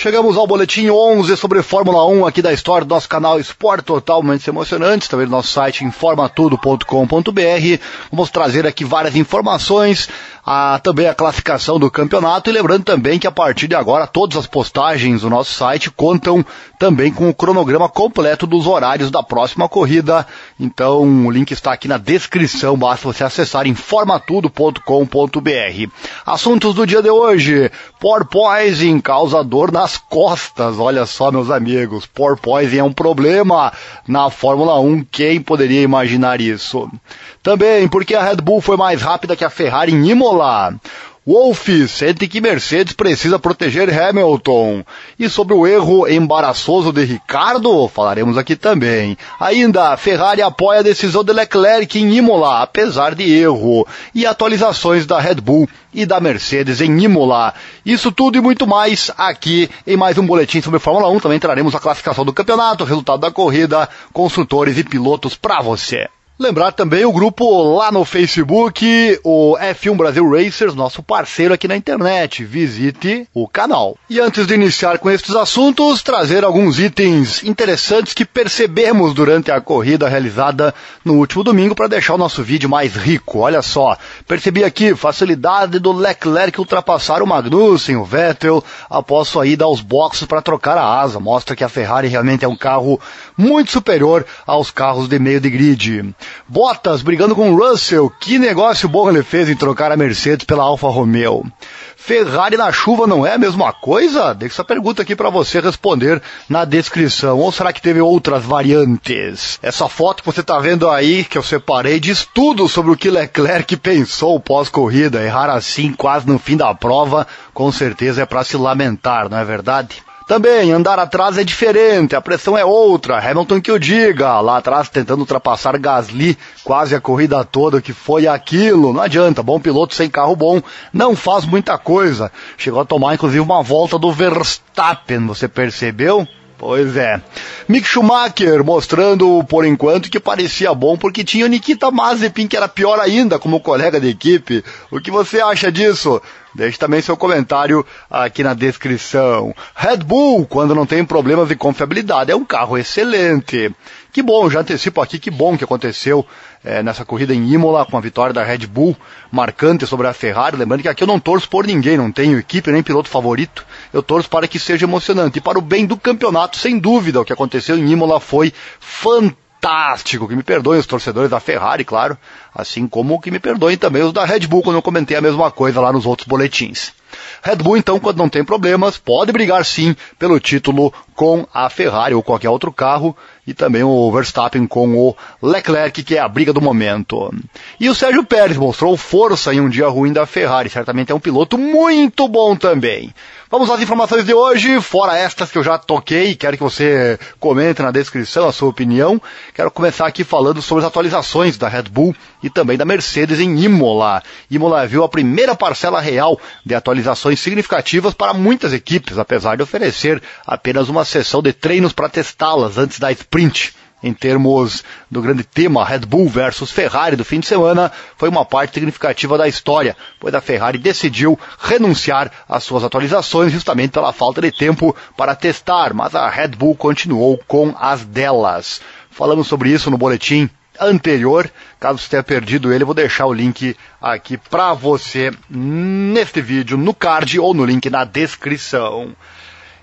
Chegamos ao boletim 11 sobre Fórmula 1 aqui da história do nosso canal Esporte Totalmente Emocionantes, também do nosso site informatudo.com.br. Vamos trazer aqui várias informações, a, também a classificação do campeonato e lembrando também que a partir de agora todas as postagens do nosso site contam também com o cronograma completo dos horários da próxima corrida. Então o link está aqui na descrição, basta você acessar informatudo.com.br. Assuntos do dia de hoje: porpoising causa dor nas costas. Olha só, meus amigos, porpoising é um problema na Fórmula 1. Quem poderia imaginar isso? Também porque a Red Bull foi mais rápida que a Ferrari em Imola. Wolff sente que Mercedes precisa proteger Hamilton. E sobre o erro embaraçoso de Ricardo, falaremos aqui também. Ainda, Ferrari apoia a decisão de Leclerc em Imola, apesar de erro. E atualizações da Red Bull e da Mercedes em Imola. Isso tudo e muito mais aqui em mais um boletim sobre Fórmula 1. Também traremos a classificação do campeonato, o resultado da corrida, construtores e pilotos para você. Lembrar também o grupo lá no Facebook, o F1 Brasil Racers, nosso parceiro aqui na internet. Visite o canal. E antes de iniciar com estes assuntos, trazer alguns itens interessantes que percebemos durante a corrida realizada no último domingo para deixar o nosso vídeo mais rico. Olha só, percebi aqui facilidade do Leclerc ultrapassar o Magnussen, o Vettel, após sua ida aos boxes para trocar a asa. Mostra que a Ferrari realmente é um carro muito superior aos carros de meio de grid. Bottas brigando com Russell. Que negócio bom ele fez em trocar a Mercedes pela Alfa Romeo. Ferrari na chuva não é a mesma coisa? Deixa essa pergunta aqui para você responder na descrição. Ou será que teve outras variantes? Essa foto que você está vendo aí, que eu separei, diz tudo sobre o que Leclerc pensou pós-corrida. Errar assim quase no fim da prova, com certeza é para se lamentar, não é verdade? Também, andar atrás é diferente, a pressão é outra. Hamilton que o diga, lá atrás tentando ultrapassar Gasly quase a corrida toda, que foi aquilo. Não adianta, bom piloto sem carro bom não faz muita coisa. Chegou a tomar inclusive uma volta do Verstappen, você percebeu? Pois é. Mick Schumacher mostrando por enquanto que parecia bom porque tinha o Nikita Mazepin que era pior ainda como colega de equipe. O que você acha disso? Deixe também seu comentário aqui na descrição. Red Bull, quando não tem problemas de confiabilidade, é um carro excelente. Que bom, já antecipo aqui, que bom que aconteceu é, nessa corrida em Imola com a vitória da Red Bull marcante sobre a Ferrari. Lembrando que aqui eu não torço por ninguém, não tenho equipe nem piloto favorito. Eu torço para que seja emocionante. E para o bem do campeonato, sem dúvida, o que aconteceu em Imola foi fantástico fantástico. Que me perdoem os torcedores da Ferrari, claro, assim como que me perdoem também os da Red Bull quando eu comentei a mesma coisa lá nos outros boletins. Red Bull, então, quando não tem problemas, pode brigar sim pelo título com a Ferrari ou qualquer outro carro e também o Verstappen com o Leclerc, que é a briga do momento. E o Sérgio Pérez mostrou força em um dia ruim da Ferrari, certamente é um piloto muito bom também. Vamos às informações de hoje, fora estas que eu já toquei, quero que você comente na descrição a sua opinião. Quero começar aqui falando sobre as atualizações da Red Bull e também da Mercedes em Imola. Imola viu a primeira parcela real de atualizações significativas para muitas equipes, apesar de oferecer apenas uma sessão de treinos para testá-las antes da sprint em termos do grande tema Red Bull versus Ferrari do fim de semana, foi uma parte significativa da história, pois a Ferrari decidiu renunciar às suas atualizações justamente pela falta de tempo para testar, mas a Red Bull continuou com as delas. Falamos sobre isso no boletim anterior. Caso você tenha perdido ele, vou deixar o link aqui para você neste vídeo, no card ou no link na descrição.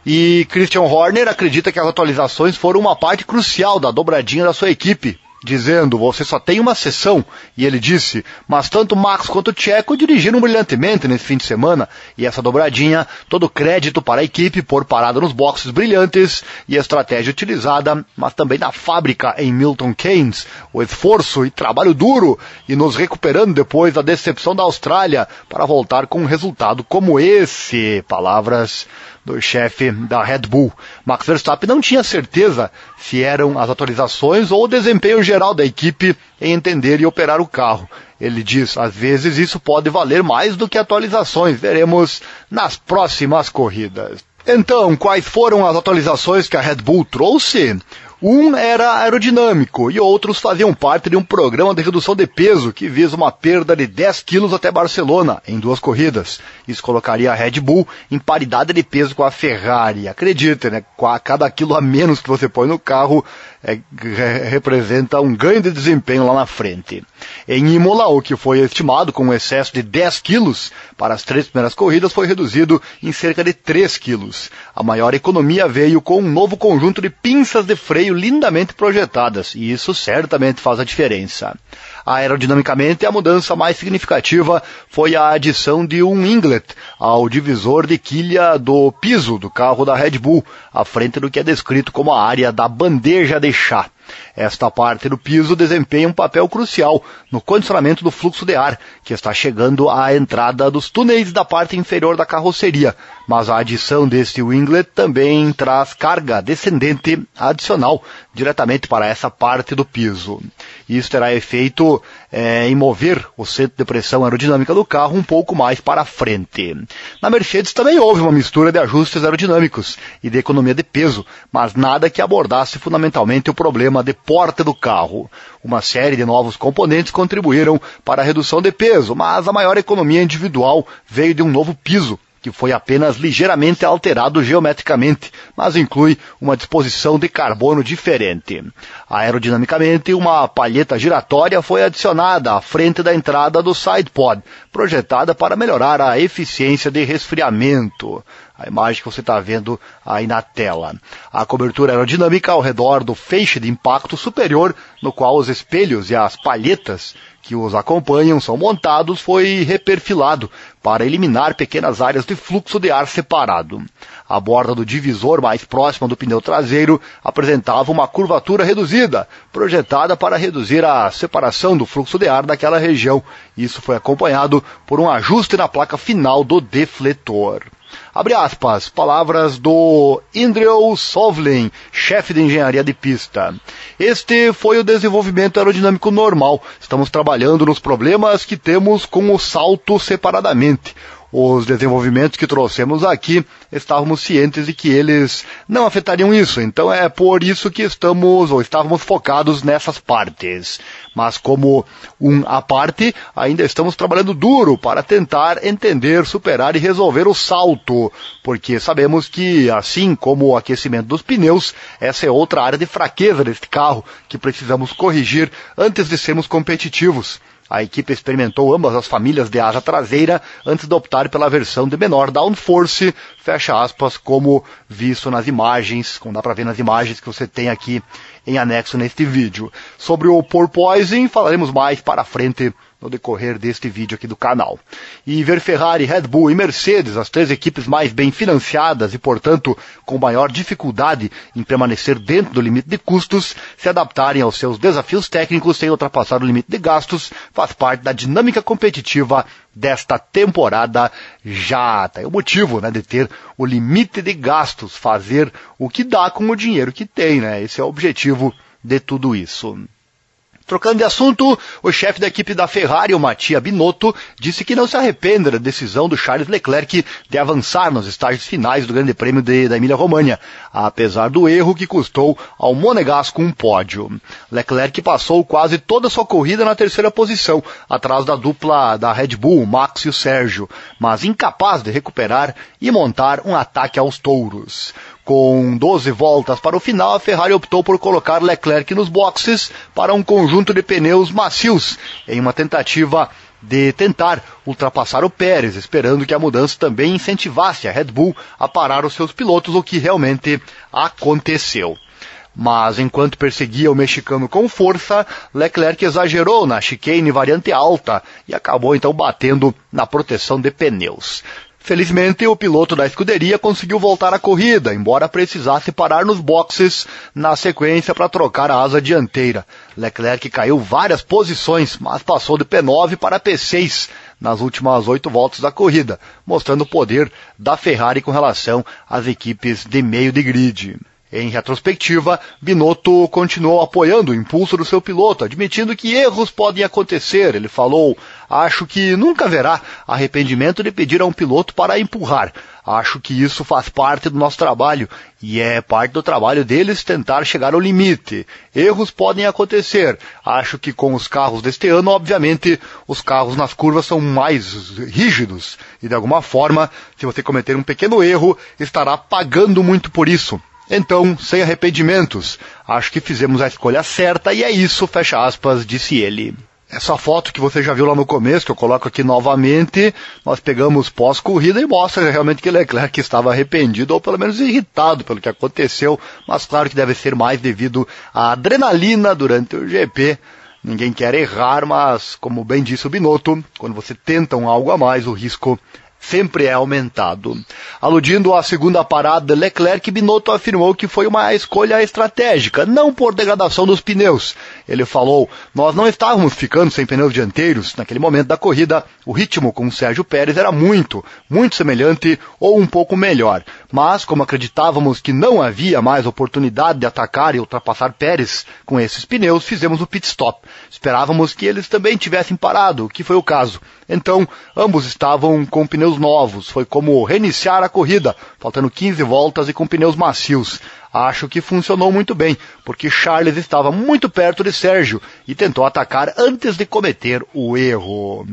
E Christian Horner acredita que as atualizações foram uma parte crucial da dobradinha da sua equipe, dizendo: você só tem uma sessão. E ele disse: mas tanto Max quanto Checo dirigiram brilhantemente nesse fim de semana. E essa dobradinha, todo crédito para a equipe por parada nos boxes brilhantes e a estratégia utilizada, mas também na fábrica em Milton Keynes, o esforço e trabalho duro e nos recuperando depois da decepção da Austrália para voltar com um resultado como esse. Palavras do chefe da Red Bull. Max Verstappen não tinha certeza se eram as atualizações ou o desempenho geral da equipe em entender e operar o carro. Ele diz, às vezes isso pode valer mais do que atualizações. Veremos nas próximas corridas. Então, quais foram as atualizações que a Red Bull trouxe? Um era aerodinâmico e outros faziam parte de um programa de redução de peso que visa uma perda de 10 quilos até Barcelona em duas corridas. Isso colocaria a Red Bull em paridade de peso com a Ferrari. Acredite, né? Cada quilo a menos que você põe no carro é, representa um ganho de desempenho lá na frente. Em Imola, o que foi estimado com um excesso de 10 quilos para as três primeiras corridas foi reduzido em cerca de 3 quilos. A maior economia veio com um novo conjunto de pinças de freio lindamente projetadas, e isso certamente faz a diferença. Aerodinamicamente, a mudança mais significativa foi a adição de um inglet ao divisor de quilha do piso do carro da Red Bull, à frente do que é descrito como a área da bandeja de chá. Esta parte do piso desempenha um papel crucial no condicionamento do fluxo de ar, que está chegando à entrada dos túneis da parte inferior da carroceria, mas a adição deste winglet também traz carga descendente adicional diretamente para essa parte do piso. Isso terá efeito é, em mover o centro de pressão aerodinâmica do carro um pouco mais para frente. Na Mercedes também houve uma mistura de ajustes aerodinâmicos e de economia de peso, mas nada que abordasse fundamentalmente o problema de porta do carro. Uma série de novos componentes contribuíram para a redução de peso, mas a maior economia individual veio de um novo piso, que foi apenas ligeiramente alterado geometricamente, mas inclui uma disposição de carbono diferente. Aerodinamicamente, uma palheta giratória foi adicionada à frente da entrada do sidepod, projetada para melhorar a eficiência de resfriamento a imagem que você está vendo aí na tela. A cobertura aerodinâmica ao redor do feixe de impacto superior, no qual os espelhos e as palhetas que os acompanham são montados, foi reperfilado para eliminar pequenas áreas de fluxo de ar separado. A borda do divisor mais próxima do pneu traseiro apresentava uma curvatura reduzida, projetada para reduzir a separação do fluxo de ar daquela região. Isso foi acompanhado por um ajuste na placa final do defletor. Abre aspas, palavras do Indrel Sovlin, chefe de engenharia de pista. Este foi o desenvolvimento aerodinâmico normal. Estamos trabalhando nos problemas que temos com o salto separadamente os desenvolvimentos que trouxemos aqui, estávamos cientes de que eles não afetariam isso. Então é por isso que estamos ou estávamos focados nessas partes. Mas como um à parte, ainda estamos trabalhando duro para tentar entender, superar e resolver o salto, porque sabemos que assim como o aquecimento dos pneus, essa é outra área de fraqueza deste carro que precisamos corrigir antes de sermos competitivos. A equipe experimentou ambas as famílias de asa traseira antes de optar pela versão de menor downforce, fecha aspas, como visto nas imagens, como dá para ver nas imagens que você tem aqui em anexo neste vídeo. Sobre o porpoising, falaremos mais para frente no decorrer deste vídeo aqui do canal. E ver Ferrari, Red Bull e Mercedes, as três equipes mais bem financiadas e, portanto, com maior dificuldade em permanecer dentro do limite de custos, se adaptarem aos seus desafios técnicos sem ultrapassar o limite de gastos, faz parte da dinâmica competitiva desta temporada já. Tá o motivo, né, de ter o limite de gastos, fazer o que dá com o dinheiro que tem, né? Esse é o objetivo de tudo isso. Trocando de assunto, o chefe da equipe da Ferrari, o Mattia Binotto, disse que não se arrepende da decisão do Charles Leclerc de avançar nos estágios finais do Grande Prêmio de, da Emília-Romanha, apesar do erro que custou ao Monegasco um pódio. Leclerc passou quase toda a sua corrida na terceira posição, atrás da dupla da Red Bull, o Max e o Sérgio, mas incapaz de recuperar e montar um ataque aos touros. Com 12 voltas para o final, a Ferrari optou por colocar Leclerc nos boxes para um conjunto de pneus macios, em uma tentativa de tentar ultrapassar o Pérez, esperando que a mudança também incentivasse a Red Bull a parar os seus pilotos, o que realmente aconteceu. Mas enquanto perseguia o mexicano com força, Leclerc exagerou na chicane variante alta e acabou então batendo na proteção de pneus. Felizmente, o piloto da escuderia conseguiu voltar à corrida, embora precisasse parar nos boxes na sequência para trocar a asa dianteira. Leclerc caiu várias posições, mas passou de P9 para P6 nas últimas oito voltas da corrida, mostrando o poder da Ferrari com relação às equipes de meio de grid. Em retrospectiva, Binotto continuou apoiando o impulso do seu piloto, admitindo que erros podem acontecer. Ele falou: acho que nunca haverá arrependimento de pedir a um piloto para empurrar. Acho que isso faz parte do nosso trabalho e é parte do trabalho deles tentar chegar ao limite. Erros podem acontecer. Acho que com os carros deste ano, obviamente, os carros nas curvas são mais rígidos e de alguma forma, se você cometer um pequeno erro, estará pagando muito por isso. Então, sem arrependimentos, acho que fizemos a escolha certa e é isso, fecha aspas, disse ele. Essa foto que você já viu lá no começo, que eu coloco aqui novamente, nós pegamos pós-corrida e mostra realmente que Leclerc estava arrependido ou pelo menos irritado pelo que aconteceu, mas claro que deve ser mais devido à adrenalina durante o GP. Ninguém quer errar, mas como bem disse o Binotto, quando você tenta um algo a mais, o risco sempre é aumentado. Aludindo à segunda parada Leclerc, Binotto afirmou que foi uma escolha estratégica, não por degradação dos pneus. Ele falou, nós não estávamos ficando sem pneus dianteiros. Naquele momento da corrida, o ritmo com o Sérgio Pérez era muito, muito semelhante ou um pouco melhor. Mas, como acreditávamos que não havia mais oportunidade de atacar e ultrapassar Pérez com esses pneus, fizemos o pit stop. Esperávamos que eles também tivessem parado, que foi o caso. Então, ambos estavam com pneus novos. Foi como reiniciar a corrida, faltando 15 voltas e com pneus macios. Acho que funcionou muito bem, porque Charles estava muito perto de Sérgio e tentou atacar antes de cometer o erro.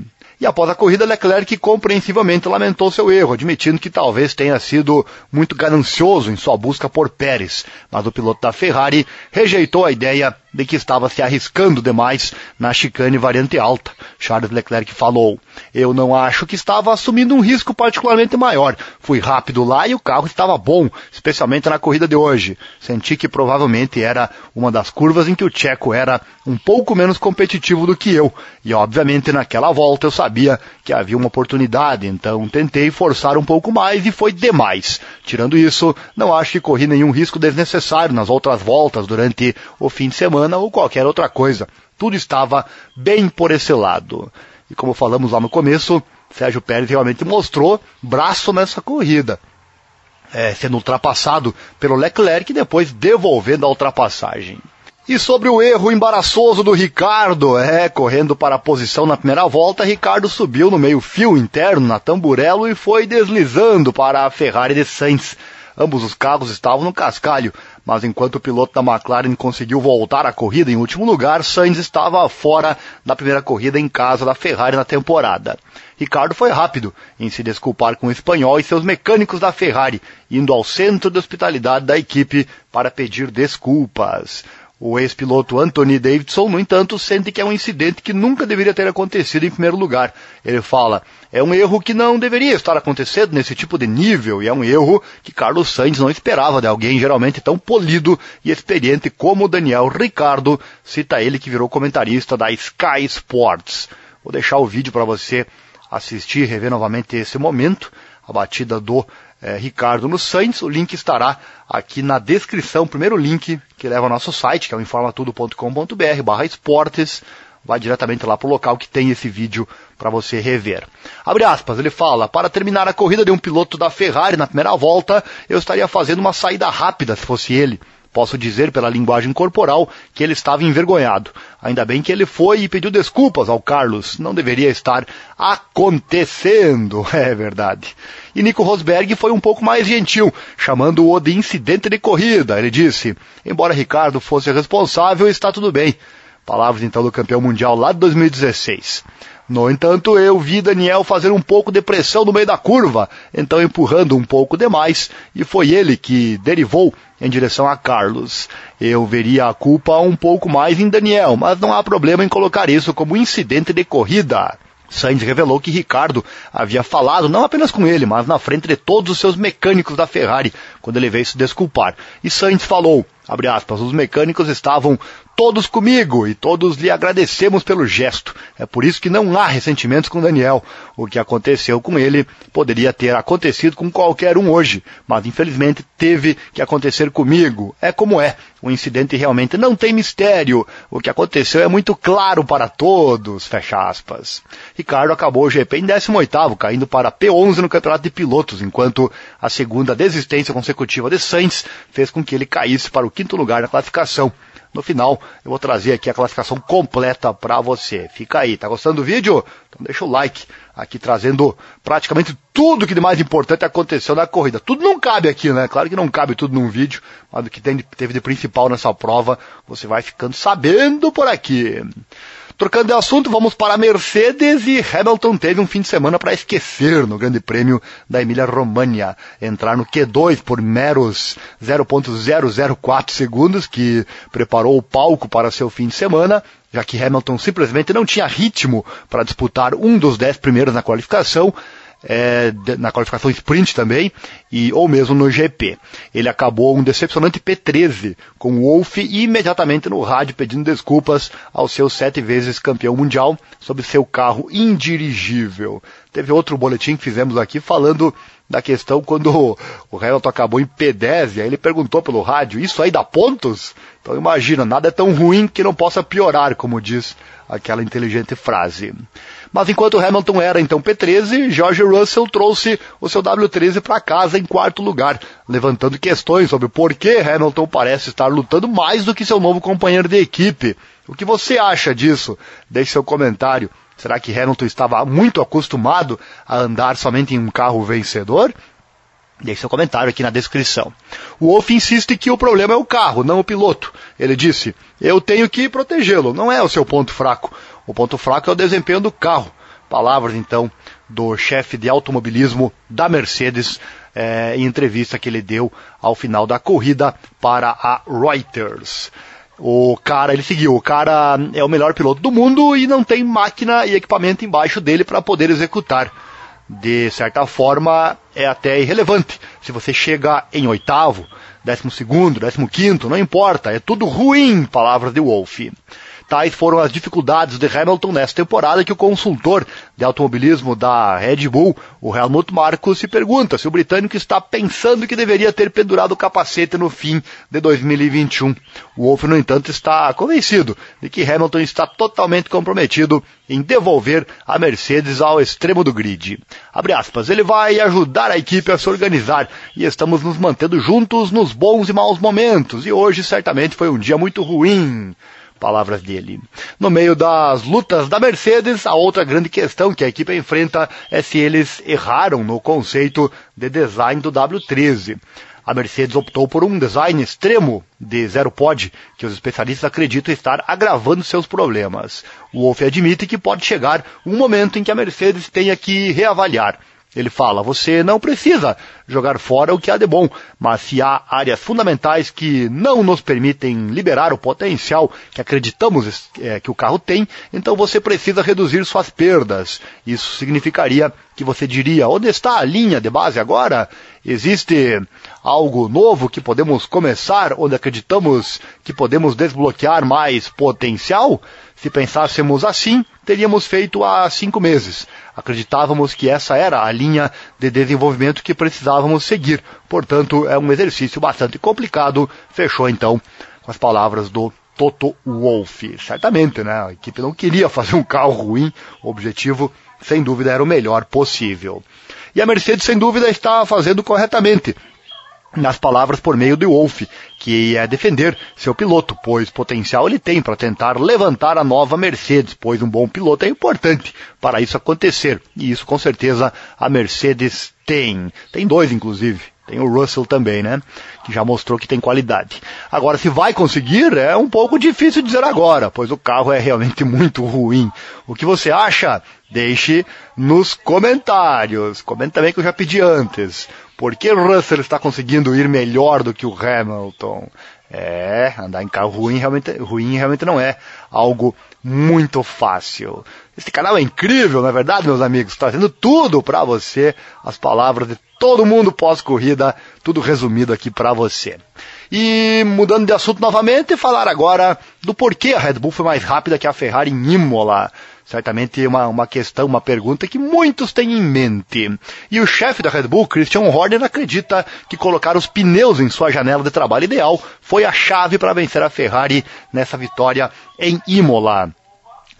E após a corrida, Leclerc compreensivelmente lamentou seu erro, admitindo que talvez tenha sido muito ganancioso em sua busca por Pérez. Mas o piloto da Ferrari rejeitou a ideia de que estava se arriscando demais na chicane variante alta. Charles Leclerc falou: Eu não acho que estava assumindo um risco particularmente maior. Fui rápido lá e o carro estava bom, especialmente na corrida de hoje. Senti que provavelmente era uma das curvas em que o Checo era um pouco menos competitivo do que eu. E obviamente naquela volta eu sabia que havia uma oportunidade, então tentei forçar um pouco mais e foi demais. Tirando isso, não acho que corri nenhum risco desnecessário nas outras voltas durante o fim de semana ou qualquer outra coisa. Tudo estava bem por esse lado. E como falamos lá no começo, Sérgio Pérez realmente mostrou braço nessa corrida. É, sendo ultrapassado pelo Leclerc e depois devolvendo a ultrapassagem. E sobre o erro embaraçoso do Ricardo, é, correndo para a posição na primeira volta, Ricardo subiu no meio fio interno na tamburelo e foi deslizando para a Ferrari de Sainz. Ambos os carros estavam no cascalho, mas enquanto o piloto da McLaren conseguiu voltar à corrida em último lugar, Sainz estava fora da primeira corrida em casa da Ferrari na temporada. Ricardo foi rápido em se desculpar com o espanhol e seus mecânicos da Ferrari, indo ao centro de hospitalidade da equipe para pedir desculpas. O ex-piloto Anthony Davidson, no entanto, sente que é um incidente que nunca deveria ter acontecido em primeiro lugar. Ele fala, é um erro que não deveria estar acontecendo nesse tipo de nível e é um erro que Carlos Sainz não esperava de alguém geralmente tão polido e experiente como Daniel Ricardo, cita ele que virou comentarista da Sky Sports. Vou deixar o vídeo para você assistir rever novamente esse momento, a batida do é, Ricardo no Sainz. O link estará aqui na descrição. Primeiro link que leva ao nosso site, que é o informatudo.com.br barra esportes. Vai diretamente lá para o local que tem esse vídeo para você rever. Abre aspas, ele fala, para terminar a corrida de um piloto da Ferrari na primeira volta, eu estaria fazendo uma saída rápida se fosse ele. Posso dizer pela linguagem corporal que ele estava envergonhado. Ainda bem que ele foi e pediu desculpas ao Carlos. Não deveria estar acontecendo. É verdade. E Nico Rosberg foi um pouco mais gentil, chamando-o de incidente de corrida. Ele disse: Embora Ricardo fosse responsável, está tudo bem. Palavras então do campeão mundial lá de 2016. No entanto, eu vi Daniel fazer um pouco de pressão no meio da curva, então empurrando um pouco demais, e foi ele que derivou em direção a Carlos. Eu veria a culpa um pouco mais em Daniel, mas não há problema em colocar isso como incidente de corrida. Sainz revelou que Ricardo havia falado não apenas com ele, mas na frente de todos os seus mecânicos da Ferrari, quando ele veio se desculpar. E Sainz falou, aspas, os mecânicos estavam todos comigo e todos lhe agradecemos pelo gesto. É por isso que não há ressentimentos com Daniel. O que aconteceu com ele poderia ter acontecido com qualquer um hoje, mas infelizmente teve que acontecer comigo. É como é. O incidente realmente não tem mistério. O que aconteceu é muito claro para todos. Fecha aspas. Ricardo acabou o GP em 18º, caindo para P11 no campeonato de pilotos, enquanto a segunda desistência consecutiva de Sainz fez com que ele caísse para o quinto lugar na classificação. No final, eu vou trazer aqui a classificação completa para você. Fica aí, tá gostando do vídeo? Então deixa o like aqui trazendo praticamente tudo que de mais importante aconteceu na corrida. Tudo não cabe aqui, né? Claro que não cabe tudo num vídeo, mas o que teve de principal nessa prova, você vai ficando sabendo por aqui. Trocando de assunto, vamos para a Mercedes e Hamilton teve um fim de semana para esquecer no Grande Prêmio da Emília-Romagna. Entrar no Q2 por meros 0.004 segundos, que preparou o palco para seu fim de semana, já que Hamilton simplesmente não tinha ritmo para disputar um dos dez primeiros na qualificação é, na qualificação sprint também, e, ou mesmo no GP. Ele acabou um decepcionante P13 com o Wolff e imediatamente no rádio pedindo desculpas ao seu sete vezes campeão mundial sobre seu carro indirigível. Teve outro boletim que fizemos aqui falando da questão quando o Hamilton acabou em P10, e aí ele perguntou pelo rádio, isso aí dá pontos? Então imagina, nada é tão ruim que não possa piorar, como diz aquela inteligente frase. Mas enquanto Hamilton era então P13, George Russell trouxe o seu W13 para casa em quarto lugar, levantando questões sobre por que Hamilton parece estar lutando mais do que seu novo companheiro de equipe. O que você acha disso? Deixe seu comentário. Será que Hamilton estava muito acostumado a andar somente em um carro vencedor? Deixe seu comentário aqui na descrição. O Wolff insiste que o problema é o carro, não o piloto. Ele disse: Eu tenho que protegê-lo, não é o seu ponto fraco. O ponto fraco é o desempenho do carro. Palavras, então, do chefe de automobilismo da Mercedes é, em entrevista que ele deu ao final da corrida para a Reuters. O cara, ele seguiu, o cara é o melhor piloto do mundo e não tem máquina e equipamento embaixo dele para poder executar. De certa forma, é até irrelevante. Se você chega em oitavo, décimo segundo, décimo quinto, não importa, é tudo ruim, palavras de Wolff. Tais foram as dificuldades de Hamilton nesta temporada que o consultor de automobilismo da Red Bull, o Helmut Marko, se pergunta se o britânico está pensando que deveria ter pendurado o capacete no fim de 2021. O Wolff, no entanto, está convencido de que Hamilton está totalmente comprometido em devolver a Mercedes ao extremo do grid. Abre aspas, ele vai ajudar a equipe a se organizar e estamos nos mantendo juntos nos bons e maus momentos e hoje certamente foi um dia muito ruim. Palavras dele. No meio das lutas da Mercedes, a outra grande questão que a equipe enfrenta é se eles erraram no conceito de design do W13. A Mercedes optou por um design extremo de zero pod, que os especialistas acreditam estar agravando seus problemas. O Wolff admite que pode chegar um momento em que a Mercedes tenha que reavaliar ele fala: você não precisa jogar fora o que há de bom, mas se há áreas fundamentais que não nos permitem liberar o potencial que acreditamos é, que o carro tem, então você precisa reduzir suas perdas. Isso significaria que você diria: onde está a linha de base agora? Existe algo novo que podemos começar, onde acreditamos que podemos desbloquear mais potencial? Se pensássemos assim, teríamos feito há cinco meses. Acreditávamos que essa era a linha de desenvolvimento que precisávamos seguir. Portanto, é um exercício bastante complicado. Fechou então com as palavras do Toto Wolff. Certamente, né? A equipe não queria fazer um carro ruim. O objetivo, sem dúvida, era o melhor possível. E a Mercedes, sem dúvida, está fazendo corretamente nas palavras por meio de Wolff, que é defender seu piloto, pois potencial ele tem para tentar levantar a nova Mercedes, pois um bom piloto é importante para isso acontecer. E isso com certeza a Mercedes tem. Tem dois, inclusive. Tem o Russell também, né? Que já mostrou que tem qualidade. Agora, se vai conseguir, é um pouco difícil dizer agora, pois o carro é realmente muito ruim. O que você acha? Deixe nos comentários. Comente também que eu já pedi antes. Por que o Russell está conseguindo ir melhor do que o Hamilton? É, andar em carro ruim realmente, ruim realmente não é algo muito fácil. Esse canal é incrível, não é verdade, meus amigos? Trazendo tudo para você, as palavras de todo mundo pós-corrida, tudo resumido aqui para você. E mudando de assunto novamente, falar agora do porquê a Red Bull foi mais rápida que a Ferrari em Imola certamente uma, uma questão, uma pergunta que muitos têm em mente. E o chefe da Red Bull, Christian Horner, acredita que colocar os pneus em sua janela de trabalho ideal foi a chave para vencer a Ferrari nessa vitória em Imola.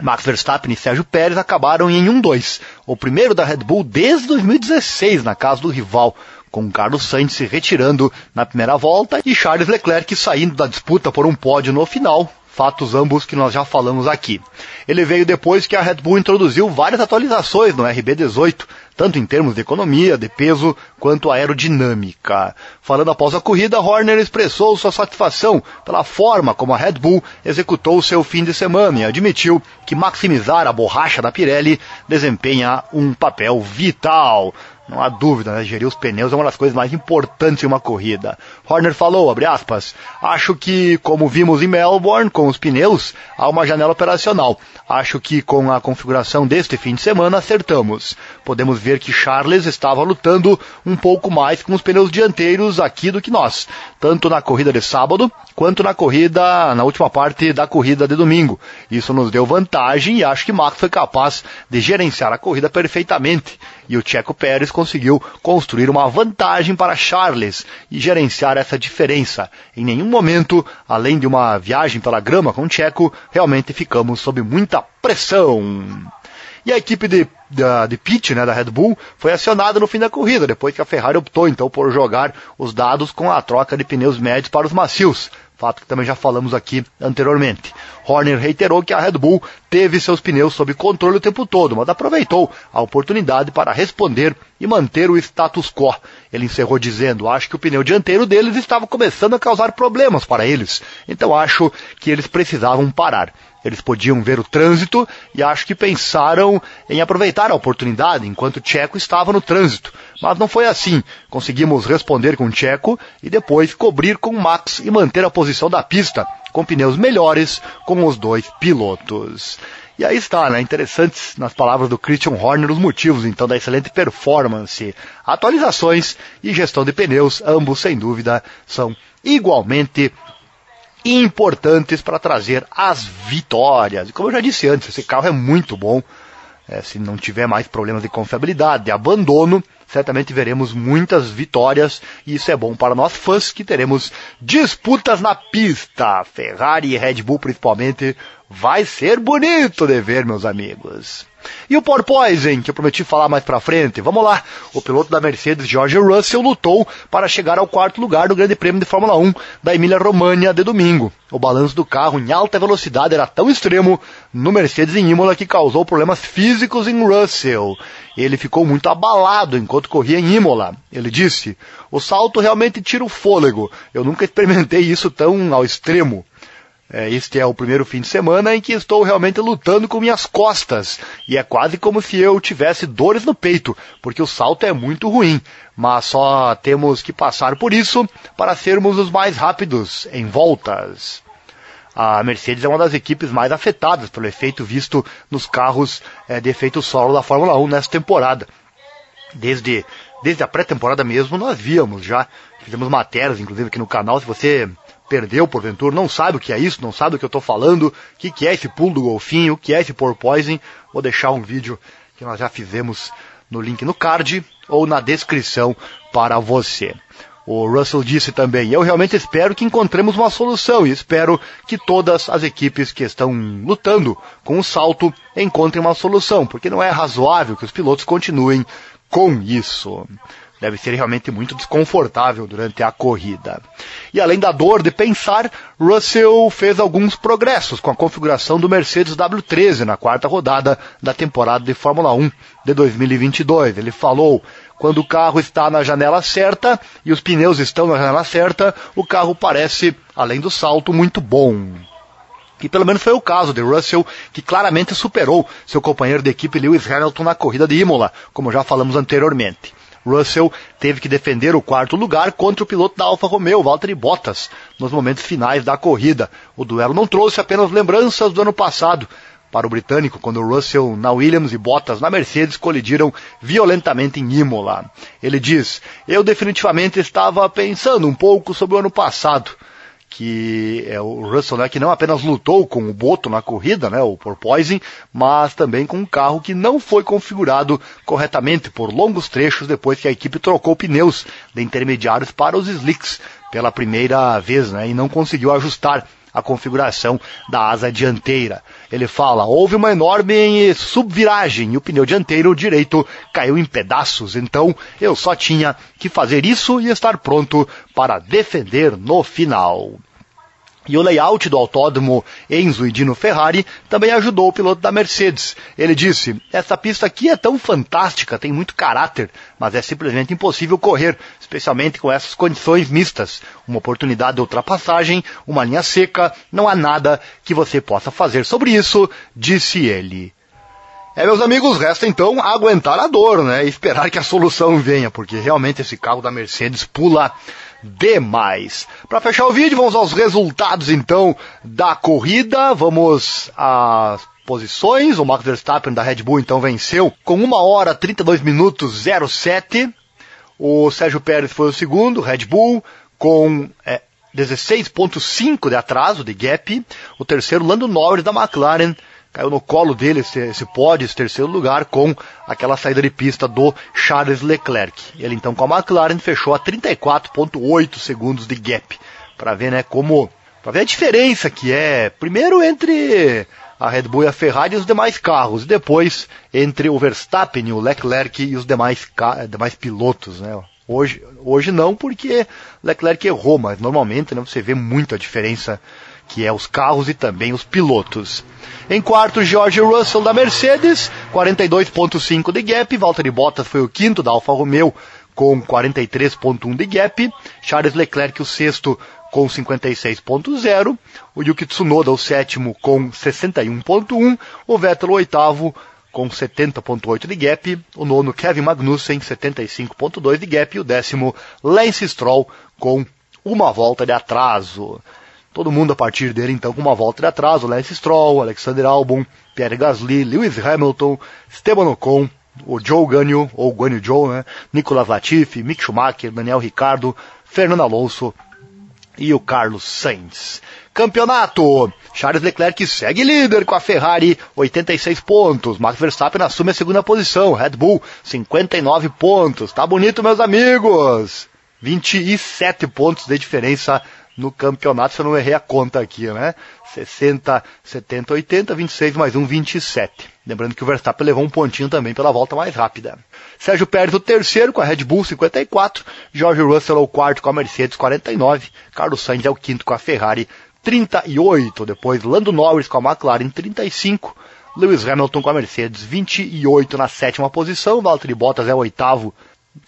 Max Verstappen e Sérgio Pérez acabaram em 1-2, o primeiro da Red Bull desde 2016 na casa do rival, com Carlos Sainz se retirando na primeira volta e Charles Leclerc saindo da disputa por um pódio no final, fatos ambos que nós já falamos aqui. Ele veio depois que a Red Bull introduziu várias atualizações no RB18, tanto em termos de economia, de peso, quanto aerodinâmica. Falando após a corrida, Horner expressou sua satisfação pela forma como a Red Bull executou seu fim de semana e admitiu que maximizar a borracha da Pirelli desempenha um papel vital. Não há dúvida, né? Gerir os pneus é uma das coisas mais importantes em uma corrida. Horner falou, abre aspas, acho que, como vimos em Melbourne, com os pneus, há uma janela operacional. Acho que com a configuração deste fim de semana acertamos. Podemos ver que Charles estava lutando um pouco mais com os pneus dianteiros aqui do que nós, tanto na corrida de sábado quanto na corrida, na última parte da corrida de domingo. Isso nos deu vantagem e acho que Max foi capaz de gerenciar a corrida perfeitamente e o Checo Pérez conseguiu construir uma vantagem para Charles e gerenciar essa diferença. Em nenhum momento, além de uma viagem pela grama com o Checo, realmente ficamos sob muita pressão. E a equipe de, de, de pit, né, da Red Bull, foi acionada no fim da corrida, depois que a Ferrari optou então por jogar os dados com a troca de pneus médios para os macios fato que também já falamos aqui anteriormente. Horner reiterou que a Red Bull teve seus pneus sob controle o tempo todo, mas aproveitou a oportunidade para responder e manter o status quo. Ele encerrou dizendo: Acho que o pneu dianteiro deles estava começando a causar problemas para eles, então acho que eles precisavam parar. Eles podiam ver o trânsito e acho que pensaram em aproveitar a oportunidade enquanto Checo estava no trânsito. Mas não foi assim. Conseguimos responder com Checo e depois cobrir com Max e manter a posição da pista com pneus melhores com os dois pilotos. E aí está, né? Interessantes nas palavras do Christian Horner os motivos então da excelente performance. Atualizações e gestão de pneus, ambos sem dúvida, são igualmente importantes para trazer as vitórias. E como eu já disse antes, esse carro é muito bom. É, se não tiver mais problemas de confiabilidade, de abandono, certamente veremos muitas vitórias e isso é bom para nós fãs que teremos disputas na pista. Ferrari e Red Bull principalmente vai ser bonito de ver, meus amigos. E o porpoising, que eu prometi falar mais pra frente? Vamos lá. O piloto da Mercedes, George Russell, lutou para chegar ao quarto lugar do Grande Prêmio de Fórmula 1 da Emília-Romagna de domingo. O balanço do carro em alta velocidade era tão extremo no Mercedes em Imola que causou problemas físicos em Russell. Ele ficou muito abalado enquanto corria em Imola. Ele disse: O salto realmente tira o fôlego. Eu nunca experimentei isso tão ao extremo. É, este é o primeiro fim de semana em que estou realmente lutando com minhas costas. E é quase como se eu tivesse dores no peito, porque o salto é muito ruim. Mas só temos que passar por isso para sermos os mais rápidos em voltas. A Mercedes é uma das equipes mais afetadas pelo efeito visto nos carros é, de efeito solo da Fórmula 1 nessa temporada. Desde, desde a pré-temporada mesmo, nós víamos já, fizemos matérias, inclusive aqui no canal, se você perdeu porventura, não sabe o que é isso, não sabe o que eu estou falando, o que, que é esse pulo do golfinho, o que é esse porpoising, vou deixar um vídeo que nós já fizemos no link no card ou na descrição para você. O Russell disse também, eu realmente espero que encontremos uma solução e espero que todas as equipes que estão lutando com o salto encontrem uma solução, porque não é razoável que os pilotos continuem com isso deve ser realmente muito desconfortável durante a corrida. E além da dor de pensar, Russell fez alguns progressos com a configuração do Mercedes W13 na quarta rodada da temporada de Fórmula 1 de 2022. Ele falou: quando o carro está na janela certa e os pneus estão na janela certa, o carro parece, além do salto, muito bom. E pelo menos foi o caso de Russell, que claramente superou seu companheiro de equipe Lewis Hamilton na corrida de Imola, como já falamos anteriormente. Russell teve que defender o quarto lugar contra o piloto da Alfa Romeo, Valtteri Bottas, nos momentos finais da corrida. O duelo não trouxe apenas lembranças do ano passado para o britânico, quando Russell na Williams e Bottas na Mercedes colidiram violentamente em Imola. Ele diz: Eu definitivamente estava pensando um pouco sobre o ano passado que é o Russell, né, que não apenas lutou com o Boto na corrida, né, o porpoising, mas também com um carro que não foi configurado corretamente por longos trechos depois que a equipe trocou pneus de intermediários para os slicks pela primeira vez, né, e não conseguiu ajustar a configuração da asa dianteira. Ele fala: houve uma enorme subviragem e o pneu dianteiro direito caiu em pedaços, então eu só tinha que fazer isso e estar pronto para defender no final. E o layout do autódromo Enzo e Dino Ferrari também ajudou o piloto da Mercedes. Ele disse: Essa pista aqui é tão fantástica, tem muito caráter, mas é simplesmente impossível correr, especialmente com essas condições mistas. Uma oportunidade de ultrapassagem, uma linha seca, não há nada que você possa fazer sobre isso, disse ele. É, meus amigos, resta então aguentar a dor, né? E esperar que a solução venha, porque realmente esse carro da Mercedes pula demais. Para fechar o vídeo, vamos aos resultados então da corrida. Vamos às posições. O Max Verstappen da Red Bull então venceu com 1 hora 32 minutos 07. O Sérgio Pérez foi o segundo, Red Bull, com é, 16.5 de atraso, de gap. O terceiro, Lando Norris da McLaren, caiu no colo dele esse, esse pódio, esse terceiro lugar, com aquela saída de pista do Charles Leclerc. Ele então com a McLaren fechou a 34.8 segundos de gap. Para ver, né, como para ver a diferença que é, primeiro entre a Red Bull e a Ferrari e os demais carros, e depois entre o Verstappen, o Leclerc e os demais, demais pilotos, né? Hoje, hoje não, porque Leclerc errou, mas normalmente né, você vê muita diferença que é os carros e também os pilotos. Em quarto, George Russell da Mercedes, 42.5 de gap, Valtteri Bottas foi o quinto da Alfa Romeo com 43.1 de gap, Charles Leclerc o sexto com 56.0, o Yuki Tsunoda o sétimo com 61.1, o Vettel o oitavo com 70.8 de gap, o nono Kevin Magnussen 75.2 de gap. E o décimo Lance Stroll com uma volta de atraso. Todo mundo a partir dele, então, com uma volta de atraso. Lance Stroll, Alexander Albon, Pierre Gasly, Lewis Hamilton, Esteban Ocon, o Joe Ganyu, ou Ganyu Joe, né? Nicolas Latifi, Mick Schumacher, Daniel Ricardo, Fernando Alonso e o Carlos Sainz. Campeonato! Charles Leclerc segue líder com a Ferrari, 86 pontos. Max Verstappen assume a segunda posição. Red Bull, 59 pontos. Tá bonito, meus amigos! 27 pontos de diferença no campeonato, se eu não errei a conta aqui, né? 60, 70, 80, 26 mais um, 27. Lembrando que o Verstappen levou um pontinho também pela volta mais rápida. Sérgio Pérez o terceiro com a Red Bull 54, George Russell é o quarto com a Mercedes 49, Carlos Sainz é o quinto com a Ferrari 38, depois Lando Norris com a McLaren 35, Lewis Hamilton com a Mercedes 28 na sétima posição, Valtteri Bottas é o oitavo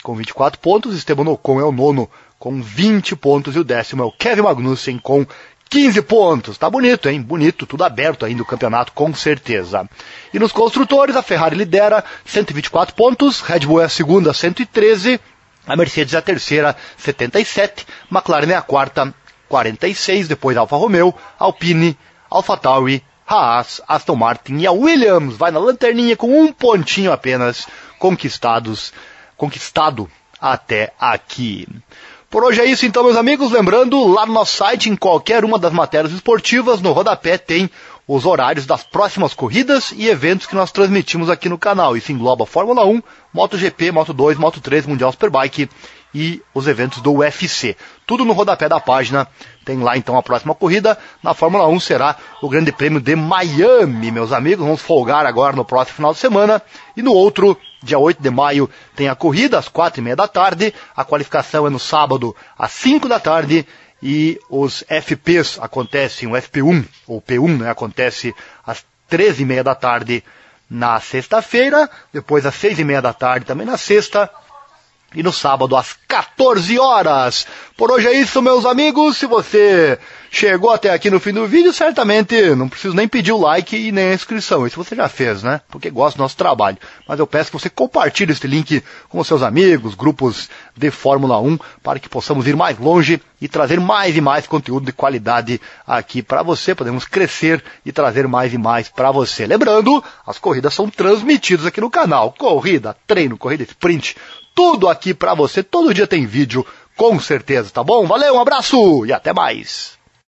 com 24 pontos, Esteban Ocon é o nono com 20 pontos e o décimo é o Kevin Magnussen com 15 pontos. Tá bonito, hein? Bonito, tudo aberto ainda o campeonato, com certeza. E nos construtores, a Ferrari lidera 124 pontos, Red Bull é a segunda, 113, a Mercedes é a terceira, 77, McLaren é a quarta, 46, depois Alfa Romeo, Alpine, AlphaTauri, Haas, Aston Martin e a Williams vai na lanterninha com um pontinho apenas conquistados, conquistado até aqui. Por hoje é isso então, meus amigos. Lembrando, lá no nosso site, em qualquer uma das matérias esportivas, no rodapé tem os horários das próximas corridas e eventos que nós transmitimos aqui no canal. Isso engloba Fórmula 1, MotoGP, Moto2, Moto3, Mundial Superbike e os eventos do UFC. Tudo no rodapé da página. Tem lá então a próxima corrida. Na Fórmula 1 será o Grande Prêmio de Miami, meus amigos. Vamos folgar agora no próximo final de semana. E no outro, dia 8 de maio, tem a corrida às quatro e meia da tarde. A qualificação é no sábado às 5 da tarde. E os FPs acontecem, o FP1, ou P1, né, acontece às treze e meia da tarde na sexta-feira, depois às seis e meia da tarde também na sexta, e no sábado às 14 horas. Por hoje é isso, meus amigos. Se você chegou até aqui no fim do vídeo, certamente não preciso nem pedir o like e nem a inscrição. Isso você já fez, né? Porque gosta do nosso trabalho. Mas eu peço que você compartilhe este link com seus amigos, grupos de Fórmula 1, para que possamos ir mais longe e trazer mais e mais conteúdo de qualidade aqui para você. Podemos crescer e trazer mais e mais para você. Lembrando, as corridas são transmitidas aqui no canal. Corrida, treino, corrida sprint, tudo aqui para você. Todo dia tem vídeo, com certeza, tá bom? Valeu, um abraço e até mais.